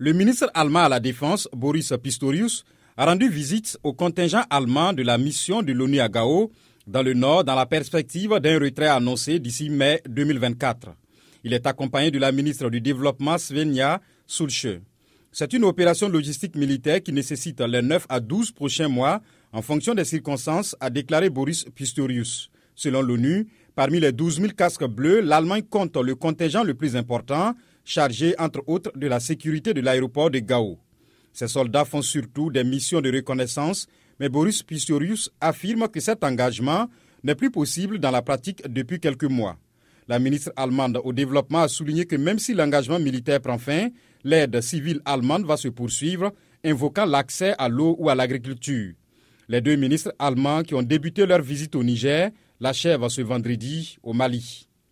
Le ministre allemand à la Défense, Boris Pistorius, a rendu visite au contingent allemand de la mission de l'ONU à Gao, dans le nord, dans la perspective d'un retrait annoncé d'ici mai 2024. Il est accompagné de la ministre du Développement Svenja Sulche. C'est une opération logistique militaire qui nécessite les 9 à 12 prochains mois en fonction des circonstances, a déclaré Boris Pistorius. Selon l'ONU, parmi les 12 000 casques bleus, l'Allemagne compte le contingent le plus important, chargé entre autres de la sécurité de l'aéroport de Gao. Ces soldats font surtout des missions de reconnaissance, mais Boris Pistorius affirme que cet engagement n'est plus possible dans la pratique depuis quelques mois. La ministre allemande au développement a souligné que même si l'engagement militaire prend fin, l'aide civile allemande va se poursuivre, invoquant l'accès à l'eau ou à l'agriculture. Les deux ministres allemands qui ont débuté leur visite au Niger l'achèvent ce vendredi au Mali.